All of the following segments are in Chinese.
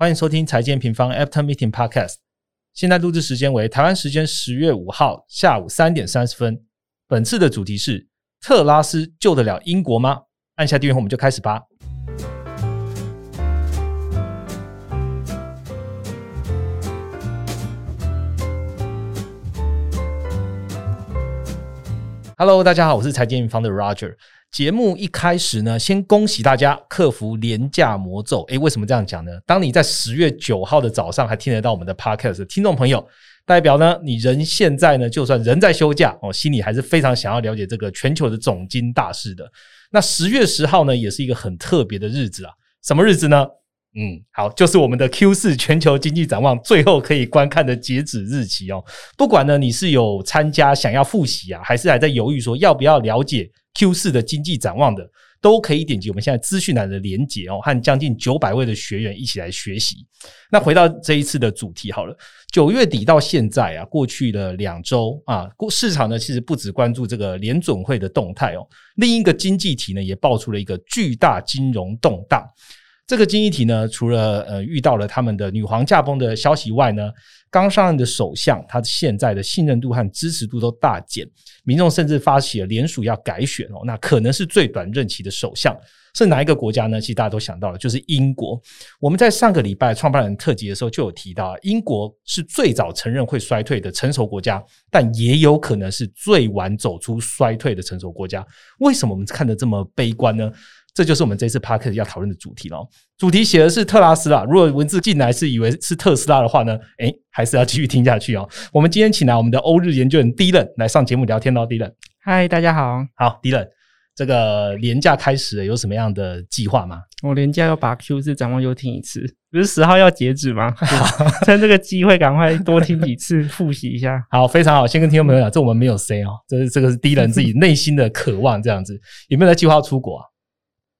欢迎收听财经平方 After Meeting Podcast。现在录制时间为台湾时间十月五号下午三点三十分。本次的主题是：特拉斯救得了英国吗？按下订阅后，我们就开始吧。Hello，大家好，我是财经平方的 Roger。节目一开始呢，先恭喜大家克服廉价魔咒。诶，为什么这样讲呢？当你在十月九号的早上还听得到我们的 Podcast 听众朋友，代表呢，你人现在呢，就算人在休假哦，心里还是非常想要了解这个全球的总经大事的。那十月十号呢，也是一个很特别的日子啊。什么日子呢？嗯，好，就是我们的 Q 四全球经济展望最后可以观看的截止日期哦。不管呢，你是有参加想要复习啊，还是还在犹豫说要不要了解 Q 四的经济展望的，都可以点击我们现在资讯栏的连结哦，和将近九百位的学员一起来学习。那回到这一次的主题好了，九月底到现在啊，过去的两周啊，市场呢其实不只关注这个联准会的动态哦，另一个经济体呢也爆出了一个巨大金融动荡。这个经济体呢，除了呃遇到了他们的女皇驾崩的消息外呢，刚上任的首相他现在的信任度和支持度都大减，民众甚至发起了联署要改选哦，那可能是最短任期的首相是哪一个国家呢？其实大家都想到了，就是英国。我们在上个礼拜创办人特辑的时候就有提到，英国是最早承认会衰退的成熟国家，但也有可能是最晚走出衰退的成熟国家。为什么我们看得这么悲观呢？这就是我们这次 p a r k 要讨论的主题了。主题写的是特拉斯拉，如果文字进来是以为是特斯拉的话呢？诶，还是要继续听下去哦。我们今天请来我们的欧日研究员 Dylan 来上节目聊天喽。Dylan，嗨，大家好，好，Dylan，这个年假开始有什么样的计划吗？我年假要把 Q 四展望又听一次，不是十号要截止吗？趁这个机会赶快多听几次，复习一下。好，非常好。先跟听众朋友讲，这我们没有 say 哦，这是这个是 Dylan 自己内心的渴望，这样子有没有在计划出国？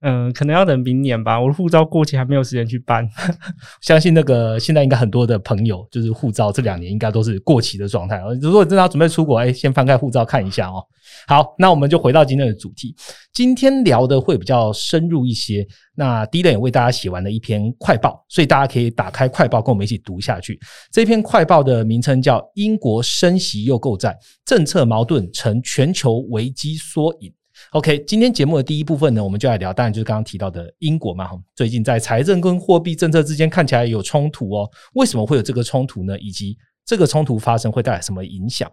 嗯，可能要等明年吧。我的护照过期，还没有时间去办。相信那个现在应该很多的朋友，就是护照这两年应该都是过期的状态。如果真的要准备出国，哎，先翻开护照看一下哦。好，那我们就回到今天的主题。今天聊的会比较深入一些。那第一段也为大家写完了一篇快报，所以大家可以打开快报，跟我们一起读下去。这篇快报的名称叫《英国升息又购债，政策矛盾成全球危机缩影》。OK，今天节目的第一部分呢，我们就来聊，当然就是刚刚提到的英国嘛，最近在财政跟货币政策之间看起来有冲突哦。为什么会有这个冲突呢？以及这个冲突发生会带来什么影响？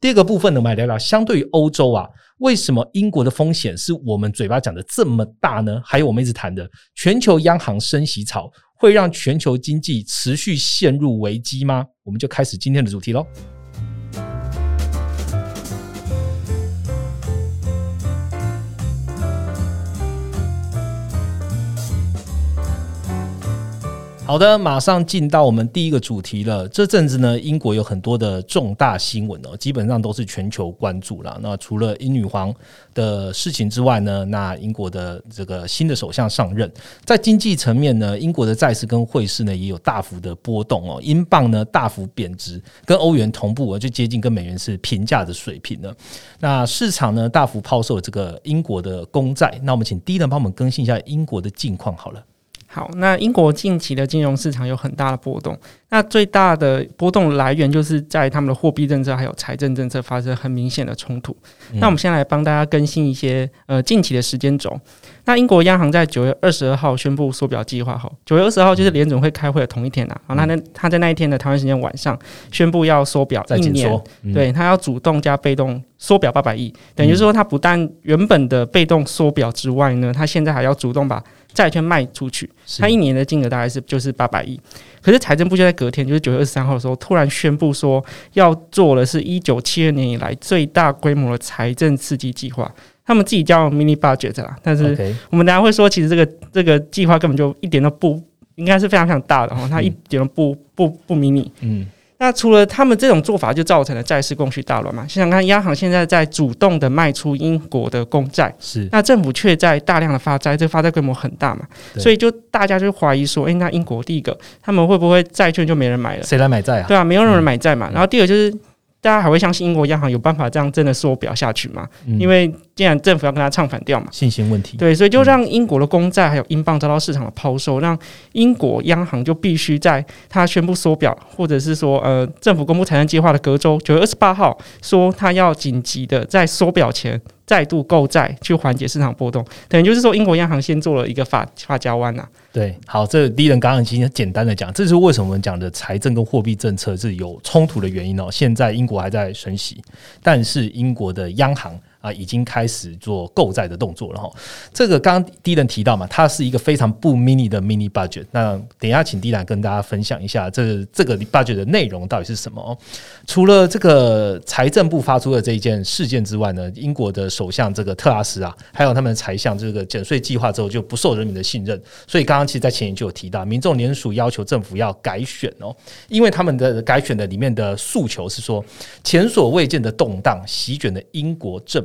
第二个部分呢，我们来聊聊，相对于欧洲啊，为什么英国的风险是我们嘴巴讲的这么大呢？还有我们一直谈的全球央行升息潮会让全球经济持续陷入危机吗？我们就开始今天的主题喽。好的，马上进到我们第一个主题了。这阵子呢，英国有很多的重大新闻哦，基本上都是全球关注了。那除了英女皇的事情之外呢，那英国的这个新的首相上任，在经济层面呢，英国的债市跟汇市呢也有大幅的波动哦，英镑呢大幅贬值，跟欧元同步，就接近跟美元是平价的水平了。那市场呢大幅抛售这个英国的公债。那我们请第一人帮我们更新一下英国的近况好了。好，那英国近期的金融市场有很大的波动，那最大的波动来源就是在他们的货币政策还有财政政策发生很明显的冲突。那我们先来帮大家更新一些呃近期的时间轴。那英国央行在九月二十二号宣布缩表计划后，九月二十号就是联总会开会的同一天呐。好，那那他在那一天的台湾时间晚上宣布要缩表一年，对他要主动加被动缩表八百亿，等于说他不但原本的被动缩表之外呢，他现在还要主动把。债券卖出去，他一年的金额大概是就是八百亿。可是财政部就在隔天，就是九月二十三号的时候，突然宣布说要做的是一九七二年以来最大规模的财政刺激计划。他们自己叫 mini budget 啦，但是我们等下会说，其实这个这个计划根本就一点都不应该是非常非常大的哈，它一点都不不不 mini。嗯。那除了他们这种做法，就造成了债市供需大乱嘛？想想看，央行现在在主动的卖出英国的公债，是那政府却在大量的发债，这发债规模很大嘛？所以就大家就怀疑说，诶，那英国第一个，他们会不会债券就没人买了？谁来买债啊？对啊，没有人买债嘛。然后第二就是。大家还会相信英国央行有办法这样真的缩表下去吗？嗯因为既然政府要跟他唱反调嘛。信心问题，对，所以就让英国的公债还有英镑遭到市场的抛售，让英国央行就必须在他宣布缩表，或者是说呃政府公布财政计划的隔周九月二十八号说他要紧急的在缩表前再度购债去缓解市场波动，等于就是说英国央行先做了一个法法交湾呐、啊对，好，这第一轮刚刚已经简单的讲，这是为什么我们讲的财政跟货币政策是有冲突的原因哦。现在英国还在升息，但是英国的央行啊已经开始做购债的动作了哈。这个刚刚第一人提到嘛，它是一个非常不 mini 的 mini budget。那等一下请第一跟大家分享一下这这个 budget 的内容到底是什么哦。除了这个财政部发出的这一件事件之外呢，英国的首相这个特拉斯啊，还有他们的财相这个减税计划之后就不受人民的信任，所以刚刚其实，在前言就有提到，民众联署要求政府要改选哦，因为他们的改选的里面的诉求是说，前所未见的动荡席卷了英国政。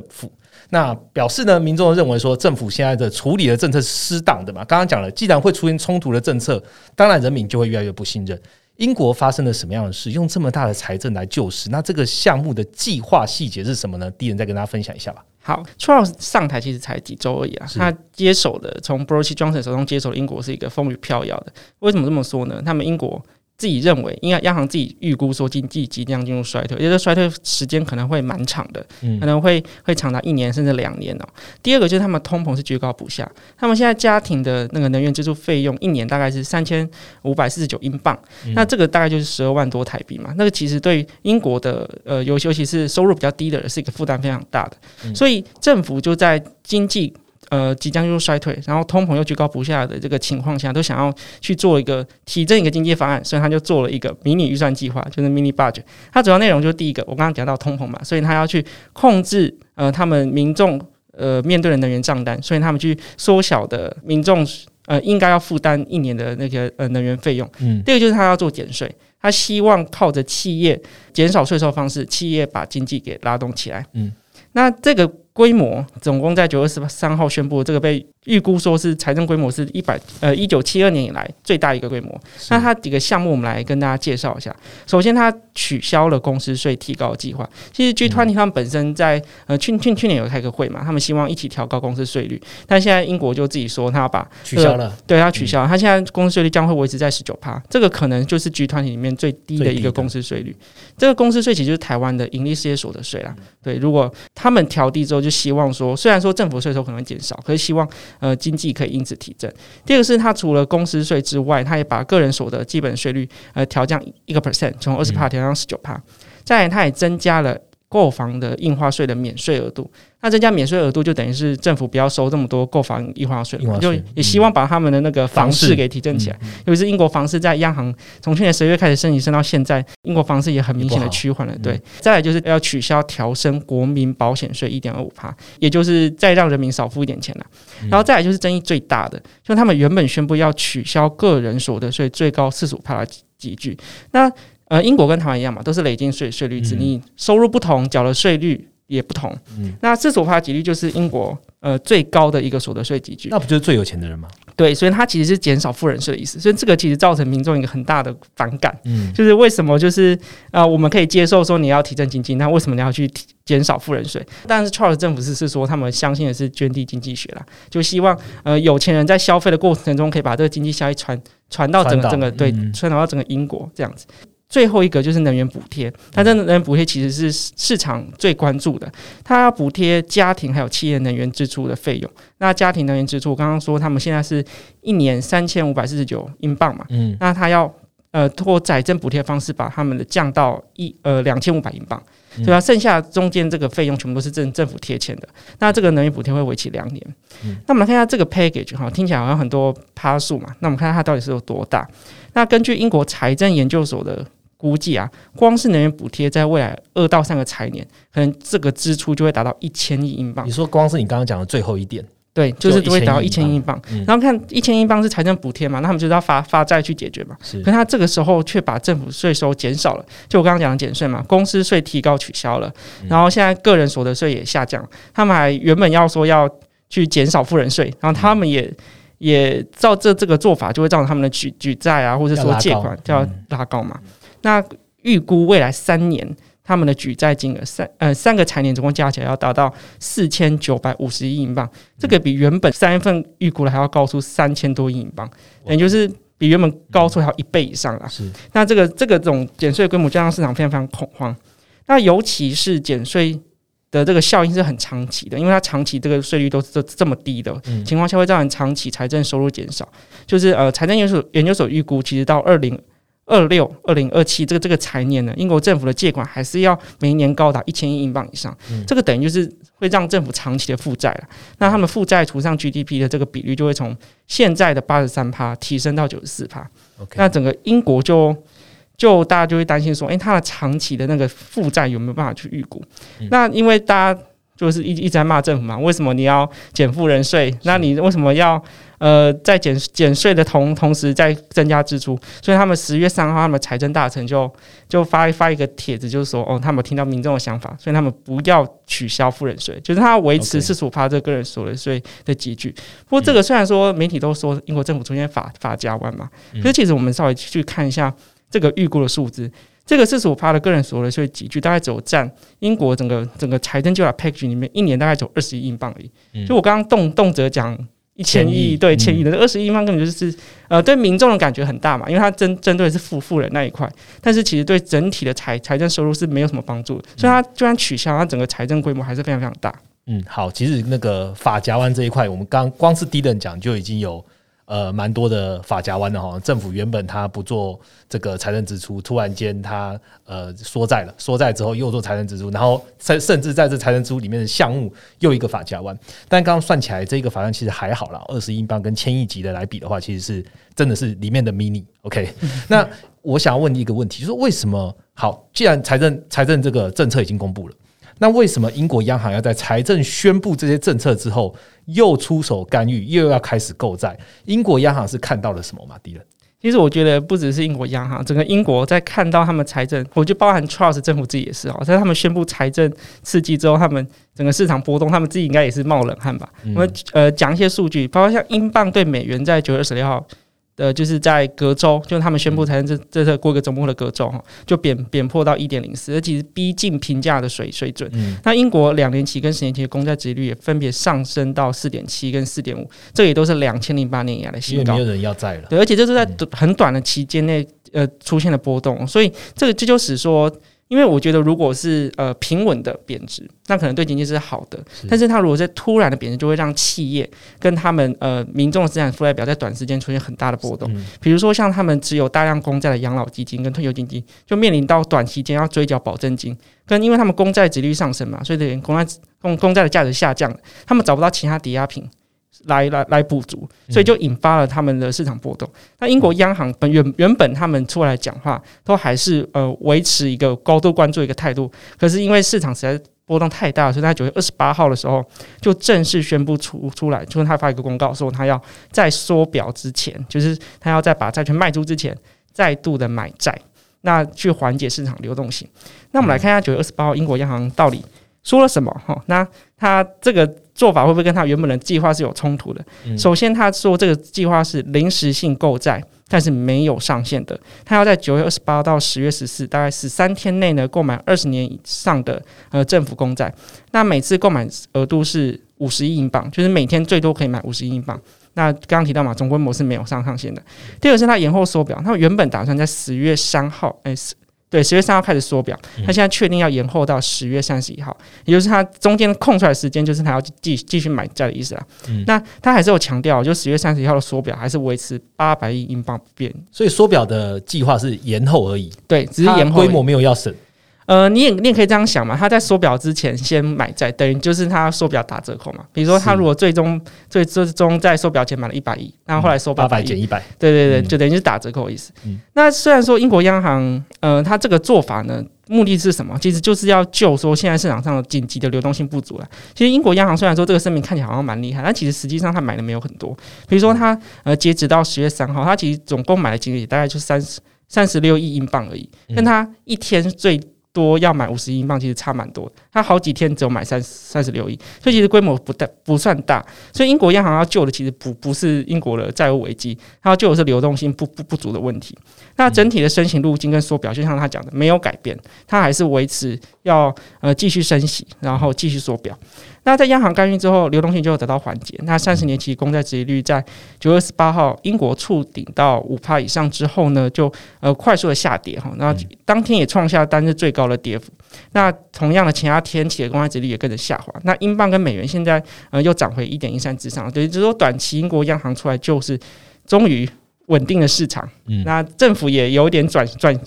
那表示呢，民众认为说政府现在的处理的政策是适当的嘛？刚刚讲了，既然会出现冲突的政策，当然人民就会越来越不信任。英国发生了什么样的事？用这么大的财政来救市，那这个项目的计划细节是什么呢？第一人再跟大家分享一下吧。好，Charles 上台其实才几周而已啊，他接手的从 Boris Johnson 手中接手的英国是一个风雨飘摇的。为什么这么说呢？他们英国自己认为，应该央行自己预估说经济即将进入衰退，也就是衰退时间可能会蛮长的，嗯可能会会长达一年甚至两年哦。第二个就是他们通膨是居高不下，他们现在家庭的那个能源支出费用一年大概是三千五百四十九英镑，那这个大概就是十二万多台币嘛。那个其实对英国的呃尤尤其是收入比较低的人是一个负担非常大的，所以政府就在经济。呃，即将进入衰退，然后通膨又居高不下的这个情况下，都想要去做一个提振一个经济方案，所以他就做了一个迷你预算计划，就是 mini budget。它主要内容就是第一个，我刚刚讲到通膨嘛，所以他要去控制呃他们民众呃面对的能源账单，所以他们去缩小的民众呃应该要负担一年的那个呃能源费用。嗯，第二个就是他要做减税，他希望靠着企业减少税收方式，企业把经济给拉动起来。嗯，那这个规模总共在九月十三号宣布，这个被预估说是财政规模是一百呃一九七二年以来最大一个规模。那它几个项目我们来跟大家介绍一下。首先，它取消了公司税提高计划。其实 G 团体他们本身在呃去去去年有开个会嘛，他们希望一起调高公司税率，但现在英国就自己说他要把取消了，对，他取消，他现在公司税率将会维持在十九趴，这个可能就是 G 团体里面最低的最低的一个公司税率。这个公司税其实就是台湾的盈利事业所得税啦。对，如果他们调低之后，就希望说，虽然说政府税收可能会减少，可是希望呃经济可以因此提振。第二个是它除了公司税之外，它也把个人所得基本税率呃调降一个 percent，从二十帕调降十九帕。再来，它也增加了购房的印花税的免税额度。那增加免税额度，就等于是政府不要收这么多购房印花税就也希望把他们的那个房房市市给提振起来。尤其是英国房市在央行从去年十月开始升级，升到现在，英国房市也很明显的趋缓了。对，再来就是要取消调升国民保险税一点二五帕，也就是再让人民少付一点钱啦。然后再来就是争议最大的，就他们原本宣布要取消个人所得税最高四十五帕的集聚，那呃，英国跟台湾一样嘛，都是累进税税率制，你收入不同，缴的税率也不同。嗯那四十五帕集率就是英国呃最高的一个所得税集聚。那不就是最有钱的人吗？对，所以它其实是减少富人税的意思，所以这个其实造成民众一个很大的反感，嗯，就是为什么就是呃我们可以接受说你要提振经济，那为什么你要去提减少富人税？但是 Charles 政府是是说他们相信的是捐地经济学啦，就希望呃有钱人在消费的过程中可以把这个经济效益传传到整个整个对嗯传导到整个英国这样子。最后一个就是能源补贴，它这能源补贴其实是市场最关注的，它要补贴家庭还有企业能源支出的费用。那家庭能源支出，我刚刚说他们现在是一年三千五百四十九英镑嘛，嗯，那它要呃通过财政补贴方式把他们的降到一呃两千五百英镑，嗯对吧？剩下中间这个费用全部都是政政府贴钱的。那这个能源补贴会为期两年。嗯那我们来看一下这个 package 哈，听起来好像很多趴数嘛。那我们看看它到底是有多大？那根据英国财政研究所的估计啊，光是能源补贴在未来二到三个财年，可能这个支出就会达到一千亿英镑你。说光是你刚刚讲的最后一点，对，就是就会达到一1000英千英镑。嗯然后看一千英镑是财政补贴嘛，那他们就是要发发债去解决嘛。是可他这个时候却把政府税收减少了，就我刚刚讲的减税嘛，公司税提高取消了，嗯然后现在个人所得税也下降，他们还原本要说要去减少富人税，然后他们也。也照这这个做法，就会造成他们的举举债啊，或者说借款就要要拉高嗯拉高嘛。那预估未来三年，他他们的举债金额三呃三个财年总共加起来要达到四千九百五十亿英镑，这个比原本三月份预估的还要高出三千多亿英镑，也就是比原本高出还要一倍以上啊。是那这个这个种减税规模，就让市场非常非常恐慌。那尤其是减税的这个效应是很长期的，因为它长期这个税率都是这这么低的嗯情况下，会造成长期财政收入减少。就是呃，财政研究所研究所预估，其实到二零二六、二零二七这个这个财年呢，英国政府的借款还是要每一年高达一千亿英镑以上。嗯这个等于就是会让政府长期的负债了。那他们负债除上 GDP 的这个比率，就会从现在的八十三趴提升到九十四趴。那整个英国就就大家就会担心说，诶，它的长期的那个负债有没有办法去预估？嗯那因为大家就是一一直在骂政府嘛，为什么你要减富人税？那你为什么要呃在减减税的同同时在增加支出？所以他们十月三号，他们财政大臣就就发发一个帖子，就是说，哦，他们听到民众的想法，所以他们不要取消富人税，就是他维持四十五趴这个个人所得税的集聚。不过这个虽然说媒体都说英国政府出现法法家湾嘛，嗯可是其实我们稍微去看一下这个预估的数字，这个四十五趴的个人所得税集聚大概只有占英国整个整个财政计划 package 里面一年大概只有二十亿英镑而已。嗯就我刚刚动动辄讲。一千千亿亿对嗯千亿的二十亿英镑根本就是呃对民众的感觉很大嘛，因为它针针对的是富富人那一块，但是其实对整体的财财政收入是没有什么帮助的，所以它就算取消，它整个财政规模还是非常非常大。嗯，好，其实那个法夹湾这一块，我们刚光是低等奖就已经有呃蛮多的法夹湾的哈。政府原本它不做这个财政支出，突然间它呃缩债了，缩债之后又做财政支出，然后甚甚至在这财政支出里面的项目又一个法夹湾。但刚刚算起来，这个法案其实还好啦，二十英镑跟千亿级的来比的话，其实是真的是里面的 mini。OK，那我想要问你一个问题，就是说为什么好？既然财政财政这个政策已经公布了。那为什么英国央行要在财政宣布这些政策之后，又出手干预，又要开始购债？英国央行是看到了什么吗？敌人？其实我觉得不只是英国央行，整个英国在看到他们财政，我觉得包含 Trust 政府自己也是哦，在他们宣布财政刺激之后，他们整个市场波动，他们自己应该也是冒冷汗吧。嗯我们呃讲一些数据，包括像英镑对美元在九月二十六号。呃，就是在隔周，就是他们宣布财政这这次过一个周末的隔周哈，就贬贬破到一点零四，而其实逼近平价的水水准。嗯那英国两年期跟十年期的公债殖利率也分别上升到四点七跟四点五，这也都是两千零八年以来的新高为没。有人要债了。对，而且这是在很短的期间内呃出现了波动，所以这个这就使说，因为我觉得如果是呃平稳的贬值，那可能对经济是好的，但是它如果是突然的贬值，就会让企业跟他们呃民众的资产负债表在短时间出现很大的波动。嗯比如说像他们持有大量公债的养老基金跟退休基金，就面临到短期间要追缴保证金，跟因为他们公债值率上升嘛，所以等于公债公公债的价值下降，他们找不到其他抵押品来来来补足，所以就引发了他们的市场波动。那英国央行本原原本他们出来讲话，都还是呃维持一个高度关注一个态度，可是因为市场实在波动太大，所以在九月二十八号的时候就正式宣布出出来，就是他发一个公告说他要在缩表之前，就是他要在把债券卖出之前，再度的买债，那去缓解市场流动性。那我们来看一下九月二十八号英国央行到底说了什么哈？那他这个做法会不会跟他原本的计划是有冲突的？嗯首先，他说这个计划是临时性购债，但是没有上限的。他要在九月二十八到十月十四，大概十三天内呢，购买二十年以上的呃政府公债。那每次购买额度是五十亿英镑，就是每天最多可以买五十亿英镑。那刚刚提到嘛，总规模是没有上上限的。第二个是他延后缩表，他们原本打算在十月三号，哎、十对，十月三号开始缩表，他现在确定要延后到十月三十一号，也就是他中间空出来的时间，就是他要继继续买债的意思啦。嗯那他还是有强调，就十月三十一号的缩表还是维持八百亿英镑不变，所以缩表的计划是延后而已，对，只是延后规模。没有要省。呃，你也你也可以这样想嘛，他在缩表之前先买债，等于就是他缩表打折扣嘛。比如说他如果最终最最终在缩表前买了一百亿，然后后来收八百减一百，对对对，嗯就等于是打折扣的意思。嗯那虽然说英国央行，呃，他这个做法呢，目的是什么？其实就是要救说现在市场上的紧急的流动性不足了。其实英国央行虽然说这个声明看起来好像蛮厉害，但其实实际上他买的没有很多。比如说他呃，截止到十月三号，他其实总共买的金额也大概就三十三十六亿英镑而已，嗯但它一天最多要买五十英镑，其实差蛮多。他好几天只有买三三十六亿，所以其实规模不大不算大。所以英国央行要救的其实不不是英国的债务危机，它要救的是流动性不不不足的问题。那整体的申请路径跟缩表，就像他讲的，没有改变，它还是维持要呃继续升息，然后继续缩表。那在央行干预之后，流动性就得到缓解。那三十年期公债殖利率在九月十八号英国触顶到五帕以上之后呢，就呃快速的下跌哈。那当天也创下单日最高的跌幅。那同样的，其他天期的公债殖利率也跟着下滑。那英镑跟美元现在呃又涨回一点一三之上，等于就是说短期英国央行出来就是终于稳定了市场。嗯，那政府也有点转转。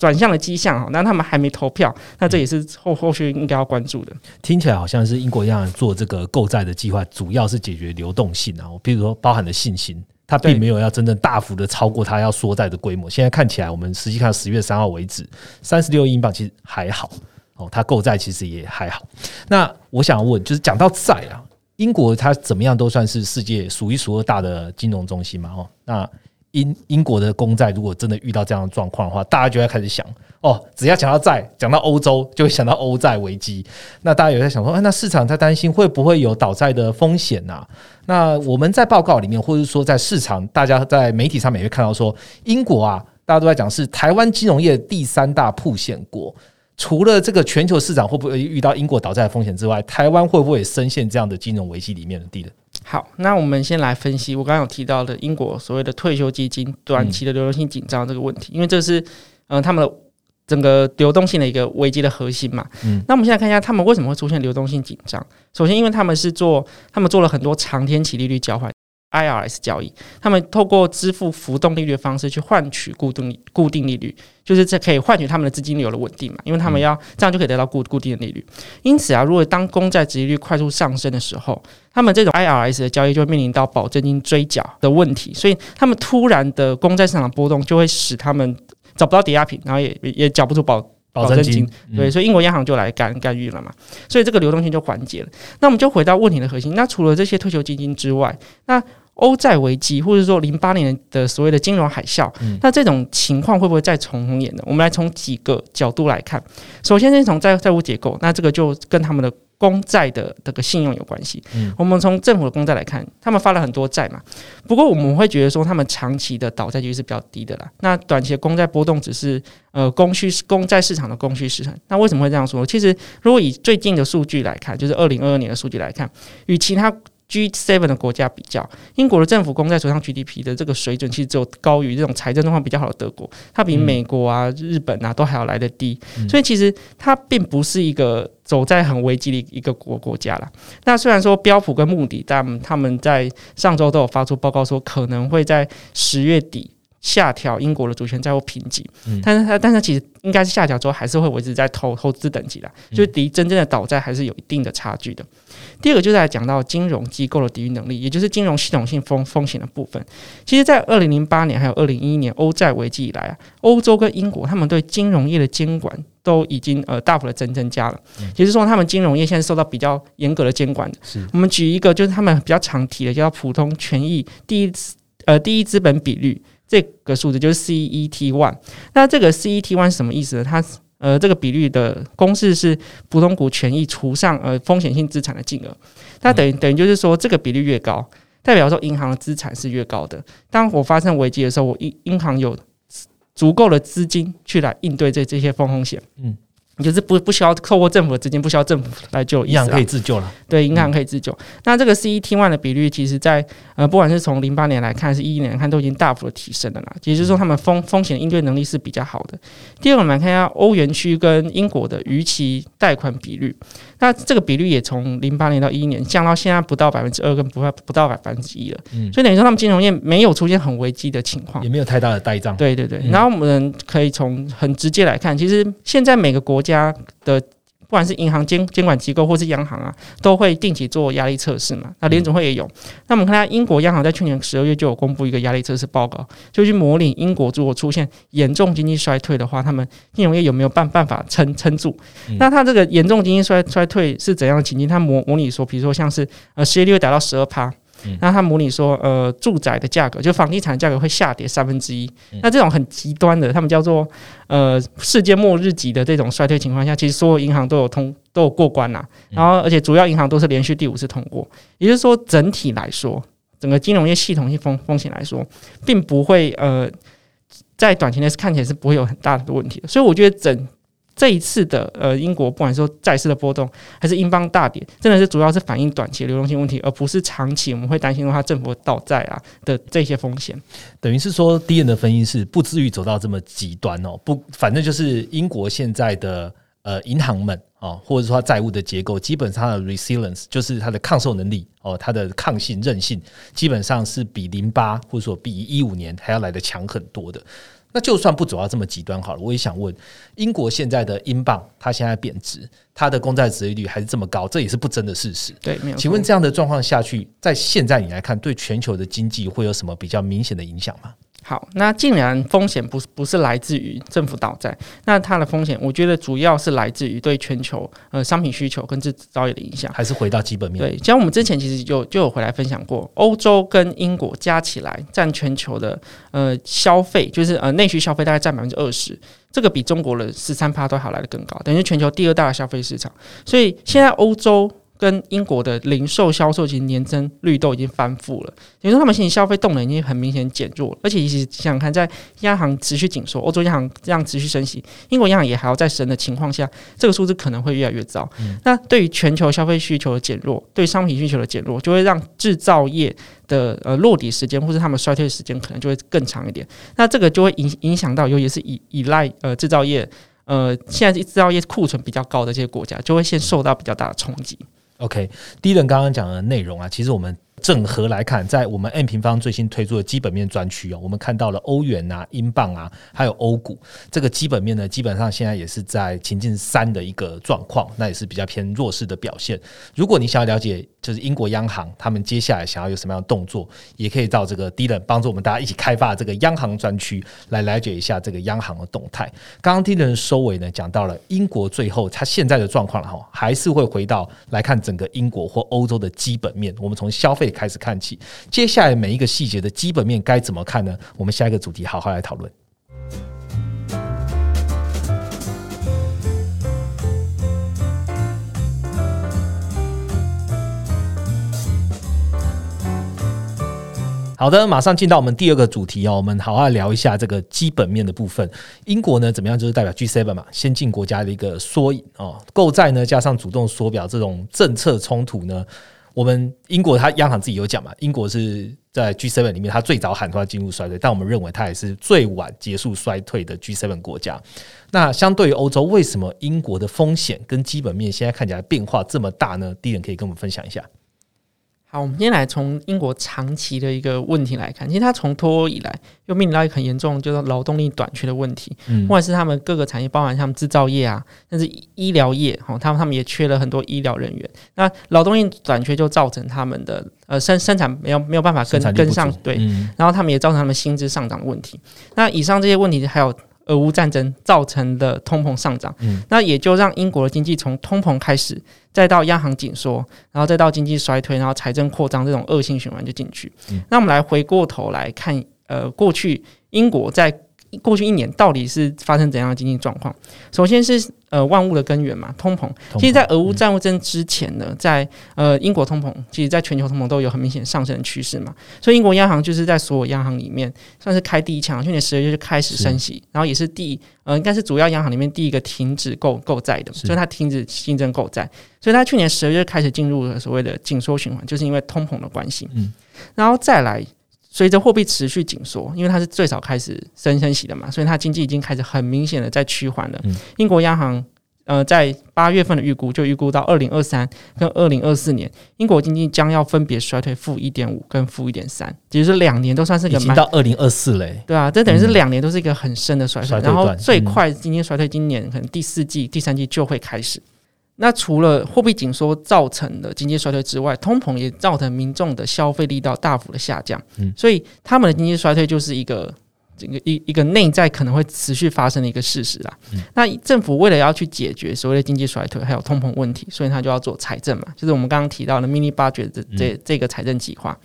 转向的迹象哈，那他们还没投票，那这也是后后续应该要关注的。听起来好像是英国一样做这个购债的计划，主要是解决流动性啊，比如说包含了信心，它并没有要真正大幅的超过它要缩债的规模。现在看起来，我们实际看十月三号为止，三十六亿英镑其实还好哦，它购债其实也还好。那我想问，就是讲到债啊，英国它怎么样都算是世界数一数二大的金融中心嘛，哦，那。英英国的公债如果真的遇到这样的状况的话，大家就会开始想哦，只要讲到债，讲到欧洲，就会想到欧债危机。那大家有在想说，那市场在担心会不会有倒债的风险呐？那我们在报告里面，或者说在市场，大家在媒体上面也会看到说，英国啊，大家都在讲是台湾金融业第三大铺险国。除了这个全球市场会不会遇到英国倒债的风险之外，台湾会不会也深陷这样的金融危机里面的地人？好，那我们先来分析我刚刚有提到的英国所谓的退休基金短期的流动性紧张这个问题，因为这是嗯他们的整个流动性的一个危机的核心嘛。嗯，那我们现在看一下他们为什么会出现流动性紧张。首先，因为他们是做他们做了很多长天期利率交换。IRS 交易，他们透过支付浮动利率的方式去换取固定固定利率，就是这可以换取他们的资金流的稳定嘛？因为他们要这样就可以得到固固定的利率。因此啊，如果当公债殖利率快速上升的时候，他们这种 IRS 的交易就会面临到保证金追缴的问题，所以他们突然的公债市场波动就会使他们找不到抵押品，然后也也缴不出保保证金。对，所以英国央行就来干干预了嘛，所以这个流动性就缓解了。那我们就回到问题的核心，那除了这些退休基金之外，那欧债危机，或者说零八年的所谓的金融海啸，那这种情况会不会再重演呢？我们来从几个角度来看。首先，先从债债务结构，那这个就跟他们的公债的这个信用有关系。我们从政府的公债来看，他们发了很多债嘛。不过，我们会觉得说，他们长期的倒债率是比较低的啦。那短期的公债波动只是呃供需公债市场的供需失衡。那为什么会这样说？其实，如果以最近的数据来看，就是二零二二年的数据来看，与其他 G7 的国家比较，英国的政府公债手上 GDP 的这个水准，其实只有高于这种财政状况比较好的德国，它比美国啊、日本啊都还要来得低，所以其实它并不是一个走在很危机的一个国国家啦。那虽然说标普跟穆迪，但他们在上周都有发出报告说，可能会在十月底下调英国的主权债务评级，但是它但是其实应该是下调之后还是会维持在投投资等级的，就是离真正的倒债还是有一定的差距的。第二个就是来讲到金融机构的抵御能力，也就是金融系统性风风险的部分。其实，在二零零八年还有二零一一年欧债危机以来啊，欧洲跟英国他们对金融业的监管都已经呃大幅的增增加了。也就是说，他们金融业现在受到比较严格的监管的。我们举一个，就是他们比较常提的，叫普通权益第一呃第一资本比率这个数字，就是 CET one。那这个 CET one 是什么意思呢？它呃，这个比率的公式是普通股权益除上呃风险性资产的净额，那等于等于就是说，这个比率越高，代表说银行的资产是越高的。当我发生危机的时候，我银银行有足够的资金去来应对这这些风风险。嗯。就是不不需要透过政府的资金，不需要政府来救，银行可以自救了。对，银行可以自救。那这个 CET one 的比率，其实在呃，不管是从零八年来看，是一一年来看，都已经大幅的提升了啦。也就是说，他们风风险应对能力是比较好的。第二个，我们来看一下欧元区跟英国的逾期贷款比率。那这个比率也从零八年到一一年降到现在不到百分之二，跟不到不到百分之一了。嗯，所以等于说他们金融业没有出现很危机的情况，也没有太大的呆账。对对对。然后我们可以从很直接来看，其实现在每个国家的不管是银行监监管机构或是央行啊，都会定期做压力测试嘛。那联总会也有。那我们看下英国央行在去年十二月就有公布一个压力测试报告，就去模拟英国如果出现严重经济衰退的话，他们金融业有没有办办法撑撑住？那它这个严重经济衰衰退是怎样的情境？它模模拟说，比如说像是呃失业率会达到十二趴，那他模拟说，呃，住宅的价格就房地产价格会下跌三分之一。那这种很极端的，他们叫做呃世界末日级的这种衰退情况下，其实所有银行都有通都有过关呐。然后而且主要银行都是连续第五次通过，也就是说整体来说，整个金融业系统性风风险来说，并不会呃在短期内是看起来是不会有很大的问题的。所以我觉得整。这一次的呃，英国不管说债市的波动，还是英镑大跌，真的是主要是反映短期流动性问题，而不是长期我们会担心说它政府倒债啊的这些风险。等于是说，第一的分析是不至于走到这么极端哦，不，反正就是英国现在的呃银行们啊，或者说它债务的结构，基本上的 resilience 就是它的抗受能力哦，它的抗性韧性，基本上是比零八或者说比一五年还要来的强很多的。那就算不走到这么极端好了，我也想问，英国现在的英镑它现在贬值，它的公债收益率还是这么高，这也是不争的事实。对。请问这样的状况下去，在现在你来看，对全球的经济会有什么比较明显的影响吗？好，那既然风险不是不是来自于政府倒债，那它的风险，我觉得主要是来自于对全球呃商品需求跟制造业的影响。还是回到基本面？对，像我们之前其实就就有回来分享过，欧洲跟英国加起来占全球的呃消费，就是呃内需消费大概占百分之二十，这个比中国的十三趴都还来的更高，等于全球第二大的消费市场。所以现在欧洲。跟英国的零售销售其实年增率都已经翻负了，等于说他们现在消费动能已经很明显减弱了。而且其实想想看，在央行持续紧缩、欧洲央行这样持续升息、英国央行也还要再升的情况下，这个数字可能会越来越糟。那对于全球消费需求的减弱，对商品需求的减弱，就会让制造业的呃落地时间或是他们衰退时间可能就会更长一点。那这个就会影影响到，尤其是依依赖呃制造业呃现在制造业库存比较高的这些国家，就会先受到比较大的冲击。OK，第一轮刚刚讲的内容啊，其实我们。整合来看，在我们 N 平方最新推出的基本面专区哦，我们看到了欧元啊、英镑啊，还有欧股这个基本面呢，基本上现在也是在情境三的一个状况，那也是比较偏弱势的表现。如果你想要了解，就是英国央行他们接下来想要有什么样的动作，也可以到这个 D 人帮助我们大家一起开发这个央行专区，来了解一下这个央行的动态。刚刚 D 人收尾呢，讲到了英国最后它现在的状况了哈，还是会回到来看整个英国或欧洲的基本面。我们从消费。开始看起，接下来每一个细节的基本面该怎么看呢？我们下一个主题好好来讨论。好的，马上进到我们第二个主题哦，我们好好聊一下这个基本面的部分。英国呢，怎么样？就是代表 G7 嘛，先进国家的一个缩影哦，购债呢，加上主动缩表这种政策冲突呢。我们英国，它央行自己有讲嘛？英国是在 G7 里面，它最早喊出来进入衰退，但我们认为它也是最晚结束衰退的 G7 国家。那相对于欧洲，为什么英国的风险跟基本面现在看起来变化这么大呢？第一点可以跟我们分享一下。好，我们今天来从英国长期的一个问题来看，其实它从脱欧以来又面临到一个很严重，就是劳动力短缺的问题。嗯，不管是他们各个产业，包含像制造业啊，甚至医疗业，哈，他们他们也缺了很多医疗人员。那劳动力短缺就造成他们的呃生生产没有没有办法跟跟上，对，然后他们也造成他们薪资上涨的问题。那以上这些问题还有。俄乌战争造成的通膨上涨，嗯，那也就让英国的经济从通膨开始，再到央行紧缩，然后再到经济衰退，然后财政扩张这种恶性循环就进去。那我们来回过头来看，呃，过去英国在。过去一年到底是发生怎样的经济状况？首先是呃万物的根源嘛，通膨。其实，在俄乌战争之前呢，在呃英国通膨，其实在全球通膨都有很明显上升的趋势嘛。所以英国央行就是在所有央行里面算是开第一枪，去年十二月就开始升息，然后也是第呃应该是主要央行里面第一个停止购购债的，所以它停止新增购债，所以它去年十二月开始进入了所谓的紧缩循环，就是因为通膨的关系。嗯，然后再来。随着货币持续紧缩，因为它是最早开始升升息的嘛，所以它经济已经开始很明显的在趋缓了。英国央行呃在八月份的预估就预估到二零二三跟二零二四年，英国经济将要分别衰退负一点五跟负一点三，也就是两年都算是个。到二零二四嘞。对啊，这等于是两年都是一个很深的衰退，然后最快经济衰退今年可能第四季、第三季就会开始。那除了货币紧缩造成的经济衰退之外，通膨也造成民众的消费力道大幅的下降。嗯，所以他们的经济衰退就是一个这个一一个内在可能会持续发生的一个事实啊。那政府为了要去解决所谓的经济衰退还有通膨问题，所以他就要做财政嘛，就是我们刚刚提到的 mini budget 这这这个财政计划。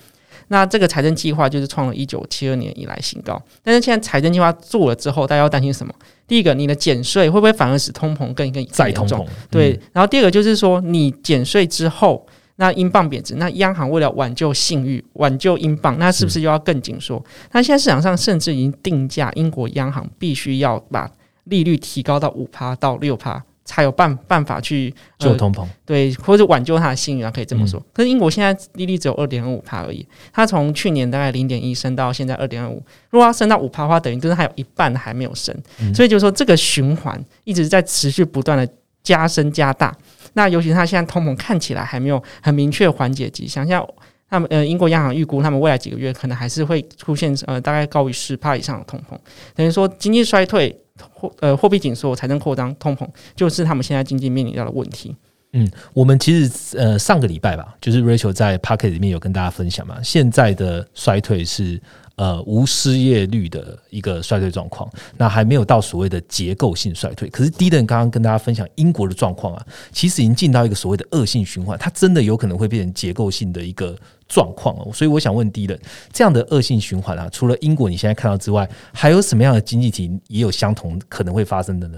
那这个财政计划就是创了一九七二年以来新高。但是现在财政计划做了之后，大家要担心什么？第一个，你的减税会不会反而使通膨更更再通膨？对。然后第二个就是说，你减税之后。那英镑贬值，那央行为了挽救信誉、挽救英镑，那是不是又要更紧缩？那现在市场上甚至已经定价，英国央行必须要把利率提高到五趴到六趴，才有办办法去救通膨，对，或者挽救它的信誉啊，可以这么说。可是英国现在利率只有二点五帕而已，它从去年大概零点一升到现在二点五，如果要升到五帕的话，等于就是还有一半还没有升，所以就是说这个循环一直在持续不断的加深加大。那尤其是它现在通膨看起来还没有很明确缓解迹象，像他们呃英国央行预估，他们未来几个月可能还是会出现呃大概高于十帕以上的通膨，等于说经济衰退、货呃货币紧缩、财政扩张、通膨，就是他们现在经济面临到的问题。嗯，我们其实呃上个礼拜吧，就是 Rachel 在 p o c k e t 里面有跟大家分享嘛，现在的衰退是。呃，无失业率的一个衰退状况，那还没有到所谓的结构性衰退。可是低等刚刚跟大家分享英国的状况啊，其实已经进到一个所谓的恶性循环，它真的有可能会变成结构性的一个状况哦。所以我想问低等，这样的恶性循环啊，除了英国你现在看到之外，还有什么样的经济体也有相同可能会发生的呢？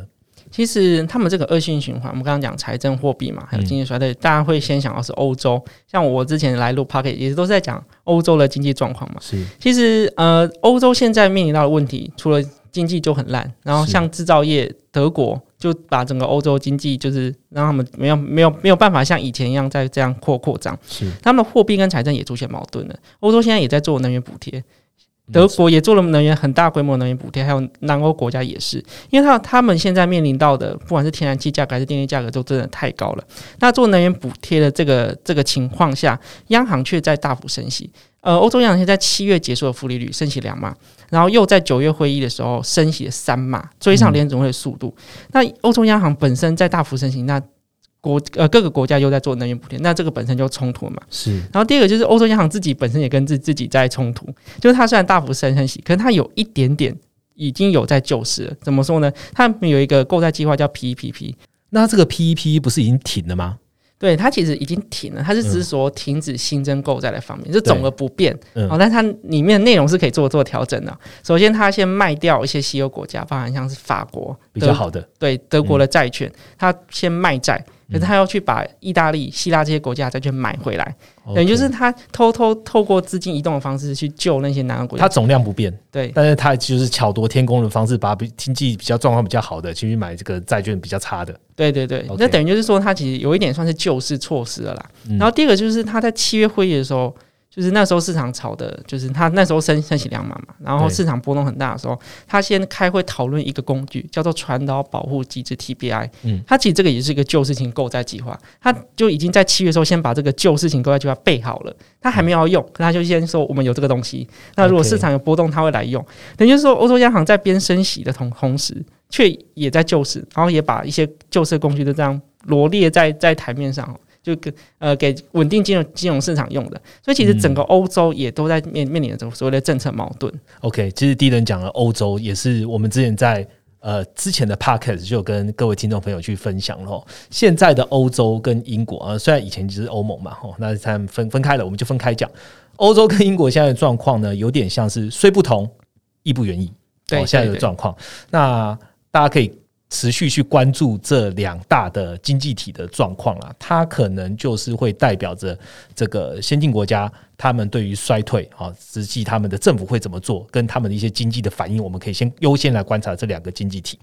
其实他们这个恶性循环，我们刚刚讲财政货币嘛，还有经济衰退，大家会先想到是欧洲。像我之前来录 p o c k e t 也是都是在讲欧洲的经济状况嘛。是，其实呃，欧洲现在面临到的问题，除了经济就很烂，然后像制造业，德国就把整个欧洲经济就是让他们没有没有没有办法像以前一样再这样扩扩张。是，他们的货币跟财政也出现矛盾了。欧洲现在也在做能源补贴。德国也做了能源很大规模能源补贴，还有南欧国家也是，因为他他们现在面临到的，不管是天然气价格还是电力价格，都真的太高了。那做能源补贴的这个这个情况下，央行却在大幅升息。呃，欧洲央行在七月结束了负利率，升息两码，然后又在九月会议的时候升息了三码，追上联总会的速度。那欧洲央行本身在大幅升息，那国呃各个国家又在做能源补贴，那这个本身就冲突嘛。是。然后第二个就是欧洲央行自己本身也跟自自己在冲突，就是它虽然大幅升升息，可是它有一点点已经有在救市了。怎么说呢？它有一个购债计划叫 PEPP，那这个 PEP 不是已经停了吗？对，它其实已经停了，它是只是说停止新增购债的方面，就总额不变。哦，但它里面内容是可以做做调整的。首先，它先卖掉一些西欧国家，包含像是法国比较好的，对德国的债券，它先卖债。可是他要去把意大利、希腊这些国家债券买回来，等于就是他偷偷透过资金移动的方式去救那些南欧国家。它总量不变，对，但是他就是巧夺天工的方式，把比经济比较状况比较好的去买这个债券比较差的。对对对，那等于就是说，他其实有一点算是救市措施了啦。然后第二个就是他在七月会议的时候。就是那时候市场炒的，就是他那时候升升息两码嘛，然后市场波动很大的时候，他先开会讨论一个工具，叫做传导保护机制 TBI。嗯，他其实这个也是一个旧事情购债计划，他就已经在七月时候先把这个旧事情购债计划备好了，他还没有要用，他就先说我们有这个东西，那如果市场有波动，他会来用。等于说，欧洲央行在边升息的同同时，却也在救市，然后也把一些救市工具都这样罗列在在台面上。就给呃给稳定金融金融市场用的，所以其实整个欧洲也都在面面临着所谓的政策矛盾。OK，其实第一轮讲了欧洲，也是我们之前在呃之前的 Podcast 就跟各位听众朋友去分享了。现在的欧洲跟英国啊，虽然以前就是欧盟嘛，吼，那他们分分开了，我们就分开讲。欧洲跟英国现在的状况呢，有点像是虽不同，亦不远矣。对，现在的状况，那大家可以。持续去关注这两大的经济体的状况啊，它可能就是会代表着这个先进国家他们对于衰退啊，实际他们的政府会怎么做，跟他们的一些经济的反应，我们可以先优先来观察这两个经济体。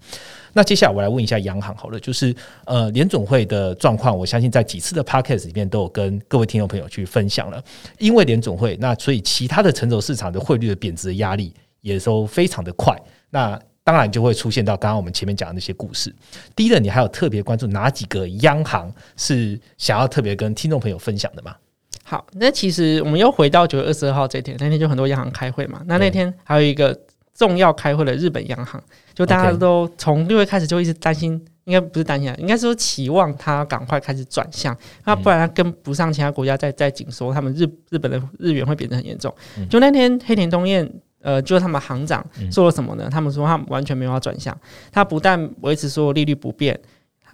那接下来我来问一下央行好了，就是呃联总会的状况，我相信在几次的 podcast 里面都有跟各位听众朋友去分享了。因为联总会，那所以其他的成熟市场的汇率的贬值的压力也都非常的快。那当然就会出现到刚刚我们前面讲的那些故事。第一个，你还有特别关注哪几个央行是想要特别跟听众朋友分享的吗？好，那其实我们又回到九月二十二号这天，那天就很多央行开会嘛。那那天还有一个重要开会的日本央行，就大家都从六月开始就一直担心，应该不是担心啊，应该说期望它赶快开始转向，那不然它跟不上其他国家在在紧缩，他们日日本的日元会贬得很严重。就那天黑田东彦。呃，就是他们行长说了什么呢？他们说他完全没有法转向，他不但维持所有利率不变。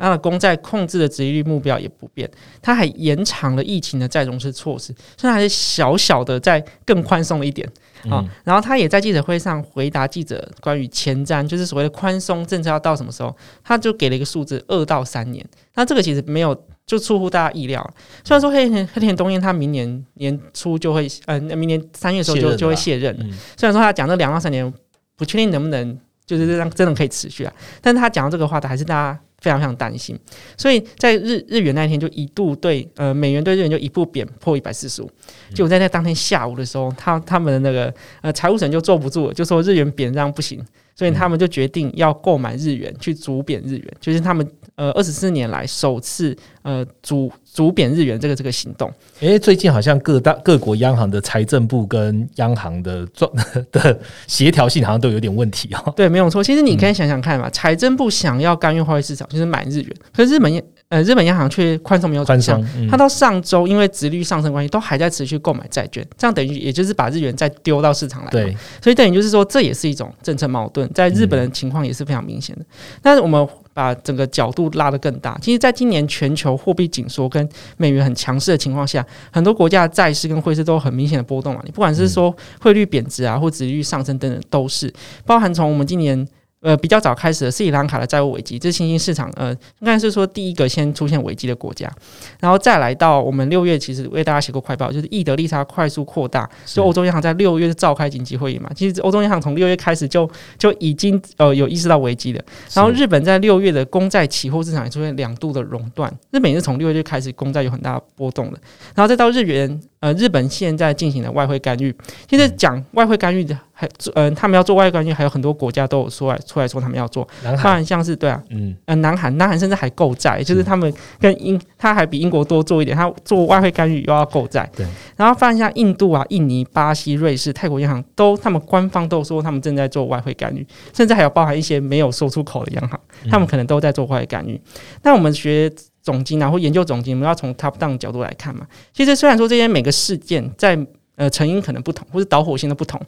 他的公债控制的殖利率目标也不变，他还延长了疫情的再融资措施，虽然还是小小的在更宽松了一点啊。然后他也在记者会上回答记者关于前瞻，就是所谓的宽松政策要到什么时候，他就给了一个数字二到三年。那这个其实没有就出乎大家意料。虽然说黑田黑田东彦他明年年初就会，呃，明年三月的时候就就会卸任了。虽然说他讲这两到三年不确定能不能就是让真的可以持续啊，但是他讲到这个话的还是大家。非常非常担心，所以在日日元那一天就一度对呃美元对日元就一步贬破一百四十五，就在那当天下午的时候，他他们的那个呃财务省就坐不住了，就说日元贬这样不行，所以他们就决定要购买日元去逐贬日元，就是他们呃二十四年来首次呃逐逐贬日元这个这个行动。诶，最近好像各大各国央行的财政部跟央行的状 的协调性好像都有点问题哦。对，没有错。其实你可以想想看嘛，财政部想要干预货币市场。就是买日元，可是日本呃日本央行却宽松没有转向，它到上周因为殖率上升关系，都还在持续购买债券，这样等于也就是把日元再丢到市场来，对，所以等于就是说这也是一种政策矛盾，在日本的情况也是非常明显的。但是我们把整个角度拉得更大，其实，在今年全球货币紧缩跟美元很强势的情况下，很多国家的债市跟汇市都有很明显的波动啊。你不管是说汇率贬值啊，或殖率上升等等，都是包含从我们今年。呃，比较早开始的斯里兰卡的债务危机，这是新兴市场呃，应该是说第一个先出现危机的国家，然后再来到我们六月，其实为大家写过快报，就是易德利差快速扩大，就欧洲央行在六月召开紧急会议嘛，其实欧洲央行从六月开始就就已经呃有意识到危机了，然后日本在六月的公债期货市场也出现两度的熔断，日本也是从六月就开始公债有很大波动了，然后再到日元。呃，日本现在进行了外汇干预，现在讲外汇干预的还，嗯，他们要做外汇干预，还有很多国家都有出来出来说他们要做。当然像是对啊，嗯，呃，南韩，南韩甚至还购债，就是他们跟英，他还比英国多做一点，他做外汇干预又要购债。对，然后发现像印度啊、印尼、巴西、瑞士、泰国央行都，他们官方都说他们正在做外汇干预，甚至还有包含一些没有说出口的央行，他们可能都在做外汇干预。那我们学。总金啊，或研究总金，我们要从 top down 角度来看嘛。其实虽然说这些每个事件在呃成因可能不同，或是导火线的不同，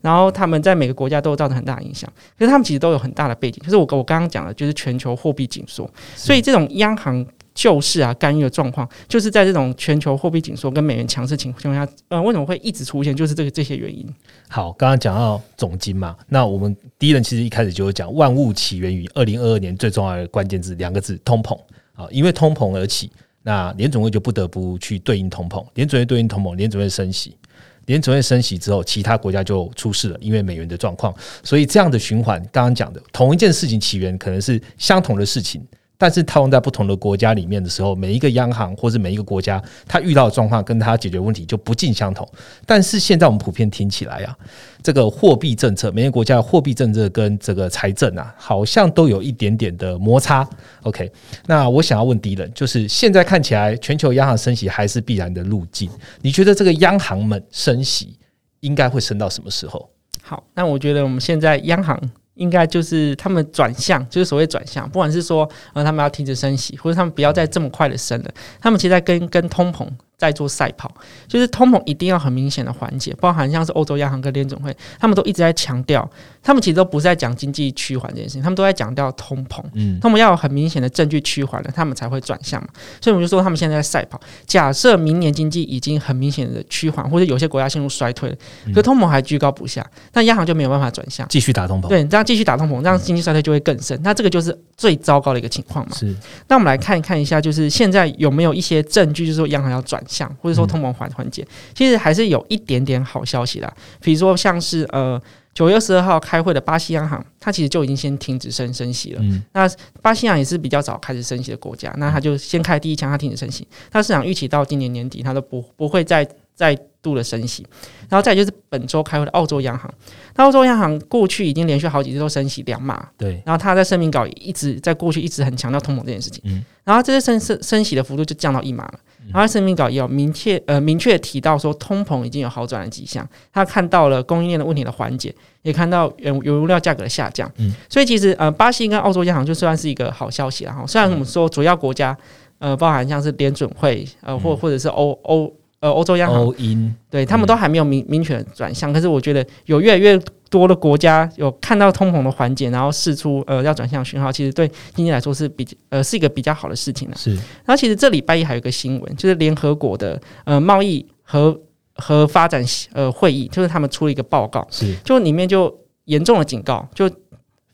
然后他们在每个国家都造成很大的影响，可是他们其实都有很大的背景。就是我我刚刚讲的，就是全球货币紧缩，所以这种央行救市啊干预的状况，就是在这种全球货币紧缩跟美元强势情况下，呃，为什么会一直出现？就是这个这些原因。好，刚刚讲到总金嘛，那我们第一轮其实一开始就有讲，万物起源于二零二二年最重要的关键字两个字：通膨。啊，因为通膨而起，那联总会就不得不去对应通膨，联总会对应通膨，联总会升息，联准会升息之后，其他国家就出事了，因为美元的状况，所以这样的循环，刚刚讲的同一件事情起源可能是相同的事情。但是套用在不同的国家里面的时候，每一个央行或者每一个国家，它遇到的状况跟它解决问题就不尽相同。但是现在我们普遍听起来啊，这个货币政策，每个国家的货币政策跟这个财政啊，好像都有一点点的摩擦。OK，那我想要问敌人，就是现在看起来全球央行升息还是必然的路径？你觉得这个央行们升息应该会升到什么时候？好，那我觉得我们现在央行。应该就是他们转向，就是所谓转向，不管是说呃他们要停止升息，或者他们不要再这么快的升了，他们其实在跟跟通膨。在做赛跑，就是通膨一定要很明显的缓解，包含像是欧洲央行跟联总会，他们都一直在强调，他们其实都不是在讲经济趋缓这件事情，他们都在讲到通膨，嗯，他们要有很明显的证据趋缓了，他们才会转向嘛。所以我们就说他们现在在赛跑。假设明年经济已经很明显的趋缓，或者有些国家陷入衰退了，可通膨还居高不下，那央行就没有办法转向，继续打通膨。对，这样继续打通膨，这样经济衰退就会更深。那这个就是最糟糕的一个情况嘛。是。那我们来看一看一下，就是现在有没有一些证据，就是说央行要转向，或者说通膨。缓缓解，其实还是有一点点好消息啦。比如说，像是呃九月二十二号开会的巴西央行，它其实就已经先停止升升息了。那巴西央行也是比较早开始升息的国家，那它就先开第一枪，它停止升息。它市场预期到今年年底，它都不不会再再度的升息。然后再就是本周开会的澳洲央行，那澳洲央行过去已经连续好几次都升息两码，对。然后他在声明稿一直在过去一直很强调通膨这件事情，嗯。然后这次升升升息的幅度就降到一码了。然后声明稿也有明确呃明确提到说通膨已经有好转的迹象，他看到了供应链的问题的缓解，也看到原原料价格的下降。嗯，所以其实呃巴西跟澳洲央行就算是一个好消息了哈。虽然我们说主要国家呃包含像是联准会呃或或者是欧欧呃欧洲央行，对他们都还没有明明确转向，可是我觉得有越来越多的国家有看到通膨的缓解，然后试出呃要转向讯号，其实对经济来说是比呃是一个比较好的事情了。是，然后其实这礼拜一还有一个新闻，就是联合国的呃贸易和和发展呃会议，就是他们出了一个报告，是，就里面就严重的警告，就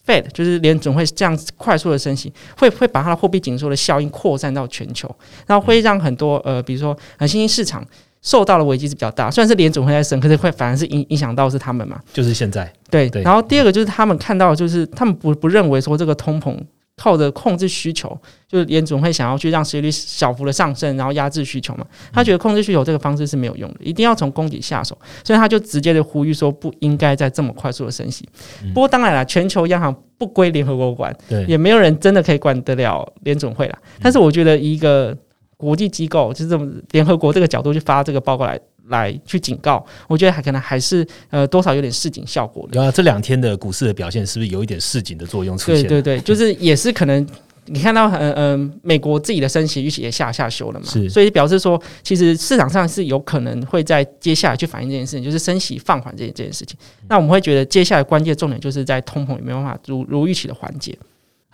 Fed 就是联准会这样快速的升息，会会把它的货币紧缩的效应扩散到全球，然后会让很多呃比如说呃新兴市场。受到的危机是比较大，虽然是联总会在升，可是会反而是影影响到是他们嘛？就是现在，对。然后第二个就是他们看到，就是他们不不认为说这个通膨靠着控制需求，就是联总会想要去让失业率小幅的上升，然后压制需求嘛？他觉得控制需求这个方式是没有用的，一定要从供给下手，所以他就直接的呼吁说不应该再这么快速的升息。不过当然了，全球央行不归联合国管，对，也没有人真的可以管得了联总会了。但是我觉得一个。国际机构就是这么联合国这个角度去发这个报告来来去警告，我觉得还可能还是呃多少有点市井效果的。然后这两天的股市的表现是不是有一点市井的作用出现？对对对，就是也是可能你看到嗯嗯美国自己的升息预期也下下修了嘛，是，所以表示说其实市场上是有可能会在接下来去反映这件事情，就是升息放缓这这件事情。那我们会觉得接下来关键重点就是在通膨有没有办法如如预期的缓解。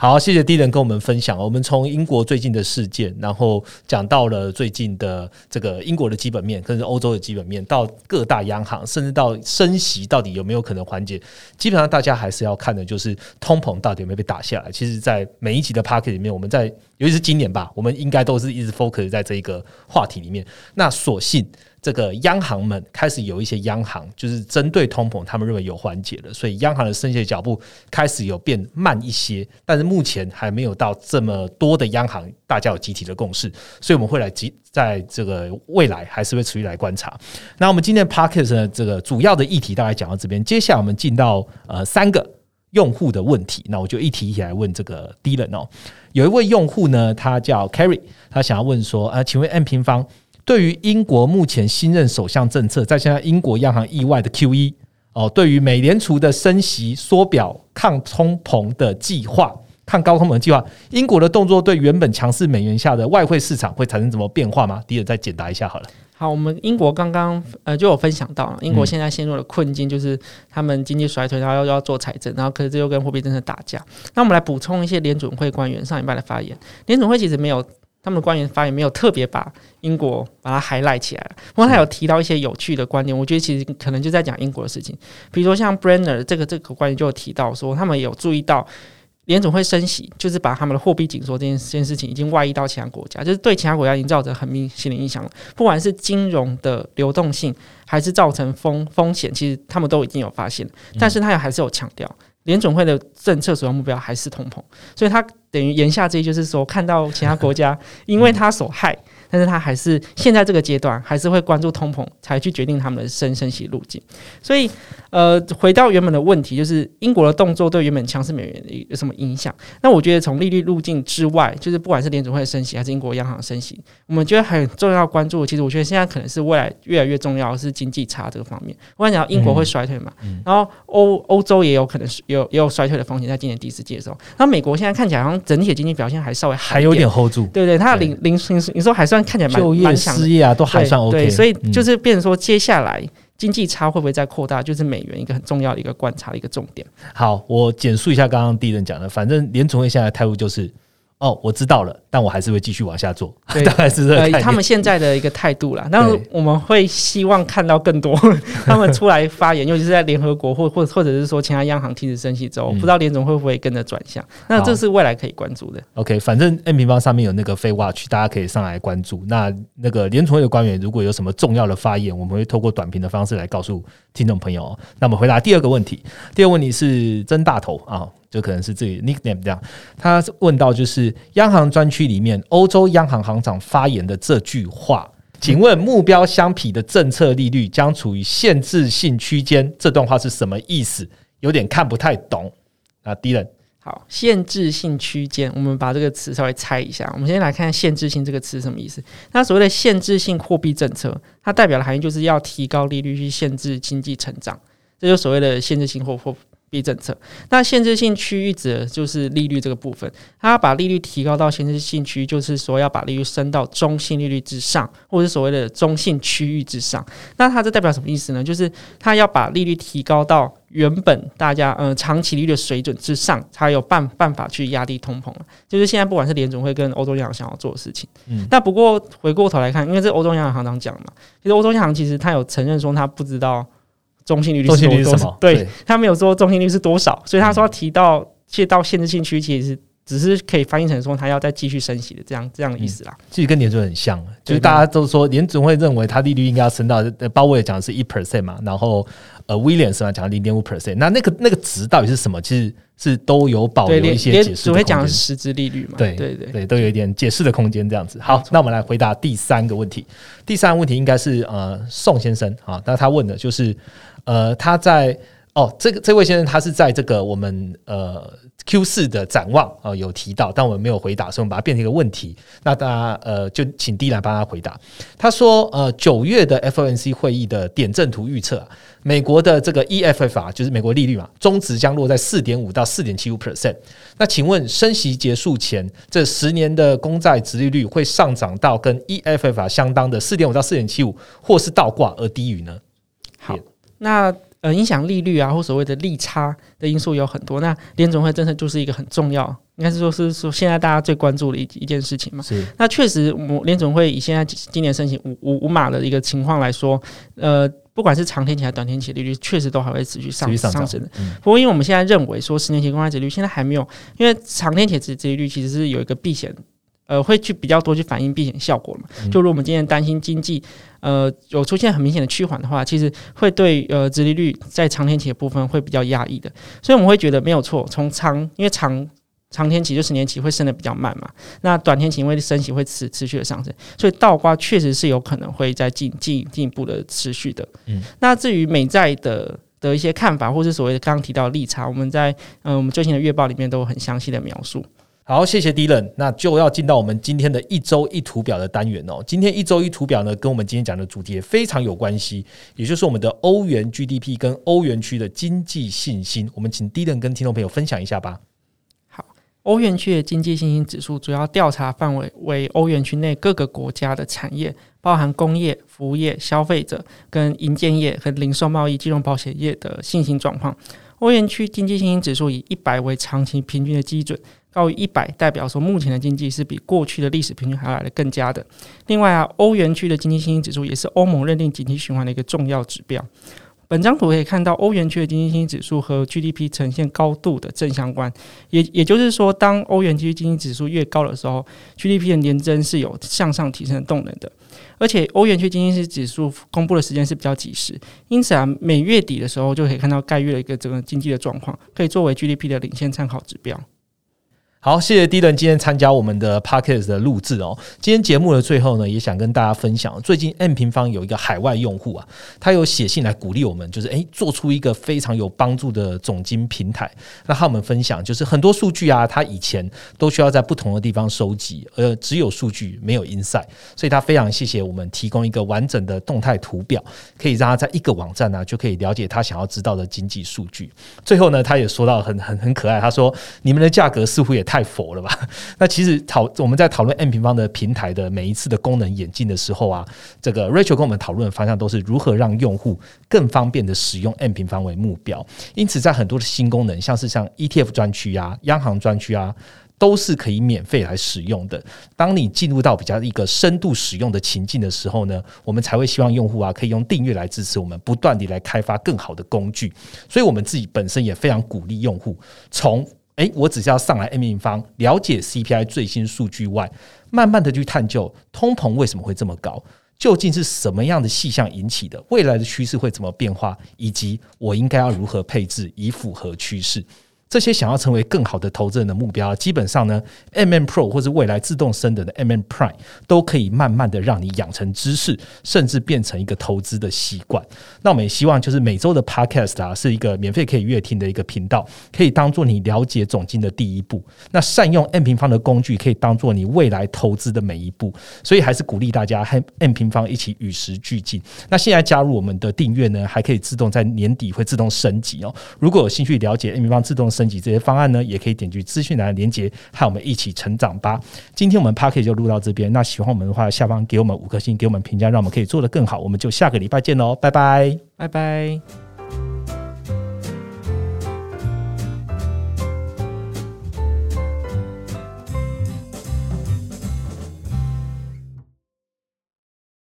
好，谢谢 D 人跟我们分享。我们从英国最近的事件，然后讲到了最近的这个英国的基本面，甚至欧洲的基本面，到各大央行，甚至到升息到底有没有可能缓解？基本上大家还是要看的就是通膨到底有没有被打下来。其实，在每一集的 Packet 里面，我们在尤其是今年吧，我们应该都是一直 focus 在这一个话题里面。那所幸。这个央行们开始有一些央行就是针对通膨，他们认为有缓解了，所以央行的升息脚步开始有变慢一些，但是目前还没有到这么多的央行大家有集体的共识，所以我们会来集在这个未来还是会持续来观察。那我们今天 p a r k e s 的这个主要的议题大概讲到这边，接下来我们进到呃三个用户的问题，那我就一题一题来问这个 D 人哦。有一位用户呢，他叫 Carry，他想要问说啊，请问 M 平方？对于英国目前新任首相政策，在现在英国央行意外的 QE 哦，对于美联储的升息缩表抗通膨的计划、抗高通膨计划，英国的动作对原本强势美元下的外汇市场会产生什么变化吗？迪尔，再解答一下好了。好，我们英国刚刚呃就有分享到，英国现在陷入了困境，就是他们经济衰退，然后又要做财政，然后可是这又跟货币政策打架。那我们来补充一些联准会官员上一拜的发言，联准会其实没有。他们的官员发言没有特别把英国把它 highlight 起来不过他有提到一些有趣的观点，我觉得其实可能就在讲英国的事情。比如说像 Brenner 这个这个官员就有提到说，他们有注意到联总会升息，就是把他们的货币紧缩这件这件事情已经外溢到其他国家，就是对其他国家营造着很明显的影响了。不管是金融的流动性，还是造成风风险，其实他们都已经有发现。但是他也还是有强调。联总会的政策主要目标还是通膨，所以他等于言下之意就是说，看到其他国家 因为他所害。但是他还是现在这个阶段还是会关注通膨，才去决定他们的升升息路径。所以，呃，回到原本的问题，就是英国的动作对原本强势美元有什么影响？那我觉得从利率路径之外，就是不管是联储会升息还是英国央行升息，我们觉得很重要关注。其实我觉得现在可能是未来越来越重要是经济差这个方面。我想讲，英国会衰退嘛？然后欧欧洲也有可能是有也有衰退的风险，在今年第四季的时候。那美国现在看起来好像整体的经济表现还稍微还有点 hold 住，对对？它的零零你说还算。看起来就业失业啊，都还算 OK，对，所以就是变成说，接下来经济差会不会再扩大，就是美元一个很重要的一个观察的一个重点。好，我简述一下刚刚第一人讲的，反正联储会现在态度就是。哦，我知道了，但我还是会继续往下做，大概是这他们现在的一个态度啦。那我们会希望看到更多 他们出来发言，尤其是在联合国或或或者是说其他央行停止升息之后，不知道联总会不会跟着转向？那这是未来可以关注的。OK，反正 N 平方上面有那个飞 watch，大家可以上来关注。那那个联总会的官员如果有什么重要的发言，我们会透过短评的方式来告诉听众朋友。那么回答第二个问题，第二个问题是曾大头啊。就可能是自己 nickname 这样，他问到就是央行专区里面欧洲央行行长发言的这句话，请问目标相匹的政策利率将处于限制性区间，这段话是什么意思？有点看不太懂啊。第一人，好，限制性区间，我们把这个词稍微猜一下。我们先来看限制性这个词什么意思？那所谓的限制性货币政策，它代表的含义就是要提高利率去限制经济成长，这就所谓的限制性货货。币政策。那限制性区域指的就是利率这个部分，它把利率提高到限制性区，就是说要把利率升到中性利率之上，或者是所谓的中性区域之上。那它这代表什么意思呢？就是它要把利率提高到原本大家呃长期利率的水准之上，才有办办法去压低通膨就是现在不管是联总会跟欧洲央行想要做的事情。嗯。那不过回过头来看，因为这欧洲央行行长讲嘛，其实欧洲央行其实他有承认说他不知道。中心利率是多少？对他没有说中性率是多少，所以他说提到借到限制性区，其实只是可以翻译成说他要再继续升息的这样这样的意思啦。其实跟联准很像，就是大家都说联准会认为它利率应该要升到，鲍威尔讲的是一 percent 嘛，然后呃威廉斯嘛讲零点五 percent，那那个那个值到底是什么？其实是都有保留一些解释。只会讲实质利率嘛？对对对对，都有一点解释的空间这样子。好，那我们来回答第三个问题。第三个问题应该是呃宋先生啊，那他问的就是。呃，他在哦，这个这位先生他是在这个我们呃 Q 四的展望啊有提到，但我们没有回答，所以我们把它变成一个问题。那大家呃就请 D 来帮他回答。他说呃九月的 FOMC 会议的点阵图预测，美国的这个 EFF 啊，就是美国利率嘛，中值将落在四点五到四点七五 percent。那请问升息结束前，这十年的公债殖利率会上涨到跟 EFF 相当的四点五到四点七五，或是倒挂而低于呢？好。那呃，影响利率啊，或所谓的利差的因素有很多。那联总会政策就是一个很重要，应该是说是说现在大家最关注的一一件事情嘛。是。那确实，我联总会以现在今年申请五五五码的一个情况来说，呃，不管是长天期还是短天期利率，确实都还会持续上上升的。不过，因为我们现在认为说十年期公开利率现在还没有，因为长天期殖殖利率其实是有一个避险。呃，会去比较多去反映避险效果嘛？就如果我们今天担心经济，呃，有出现很明显的趋缓的话，其实会对呃，殖利率在长天期的部分会比较压抑的。所以我们会觉得没有错，从长因为长长天期就十年期会升的比较慢嘛，那短天期因为升息会持持续的上升，所以倒挂确实是有可能会在进进进一步的持续的。嗯，那至于美债的的一些看法，或是所谓的刚刚提到的利差，我们在嗯我们最新的月报里面都有很详细的描述。好，谢谢 Dylan。那就要进到我们今天的一周一图表的单元哦。今天一周一图表呢，跟我们今天讲的主题也非常有关系，也就是我们的欧元 GDP 跟欧元区的经济信心。我们请 Dylan 跟听众朋友分享一下吧。好，欧元区的经济信心指数主要调查范围为欧元区内各个国家的产业，包含工业、服务业、消费者跟银建业和零售贸易、金融保险业的信心状况。欧元区经济信心指数以一百为长期平均的基准。高于一百，代表说目前的经济是比过去的历史平均还要来的更加的。另外啊，欧元区的经济信心指数也是欧盟认定经济循环的一个重要指标。本张图可以看到，欧元区的经济信心指数和 GDP 呈现高度的正相关，也也就是说，当欧元区经济指数越高的时候，GDP 的年增是有向上提升的动能的。而且，欧元区经济指数公布的时间是比较及时，因此啊，每月底的时候就可以看到该月的一个整个经济的状况，可以作为 GDP 的领先参考指标。好，谢谢 D 人今天参加我们的 Podcast 的录制哦。今天节目的最后呢，也想跟大家分享，最近 M 平方有一个海外用户啊，他有写信来鼓励我们，就是诶做出一个非常有帮助的总金平台。那和我们分享，就是很多数据啊，他以前都需要在不同的地方收集，而只有数据没有 insight，所以他非常谢谢我们提供一个完整的动态图表，可以让他在一个网站呢就可以了解他想要知道的经济数据。最后呢，他也说到很很很可爱，他说你们的价格似乎也。太佛了吧？那其实讨我们在讨论 M 平方的平台的每一次的功能演进的时候啊，这个 Rachel 跟我们讨论的方向都是如何让用户更方便的使用 M 平方为目标。因此，在很多的新功能，像是像 ETF 专区啊、央行专区啊，都是可以免费来使用的。当你进入到比较一个深度使用的情境的时候呢，我们才会希望用户啊可以用订阅来支持我们，不断地来开发更好的工具。所以，我们自己本身也非常鼓励用户从。诶，我只是要上来 M 平方了解 CPI 最新数据外，慢慢的去探究通膨为什么会这么高，究竟是什么样的现象引起的，未来的趋势会怎么变化，以及我应该要如何配置以符合趋势。这些想要成为更好的投资人的目标，基本上呢，M M Pro 或者未来自动升等的 M M Prime 都可以慢慢的让你养成知识，甚至变成一个投资的习惯。那我们也希望就是每周的 Podcast 啊，是一个免费可以阅听的一个频道，可以当做你了解总金的第一步。那善用 M 平方的工具，可以当做你未来投资的每一步。所以还是鼓励大家和 M 平方一起与时俱进。那现在加入我们的订阅呢，还可以自动在年底会自动升级哦。如果有兴趣了解 M 平方自动升级这些方案呢，也可以点击资讯栏的连接，和我们一起成长吧。今天我们 p a r k 就录到这边。那喜欢我们的话，下方给我们五颗星，给我们评价，让我们可以做得更好。我们就下个礼拜见喽，拜拜，拜拜。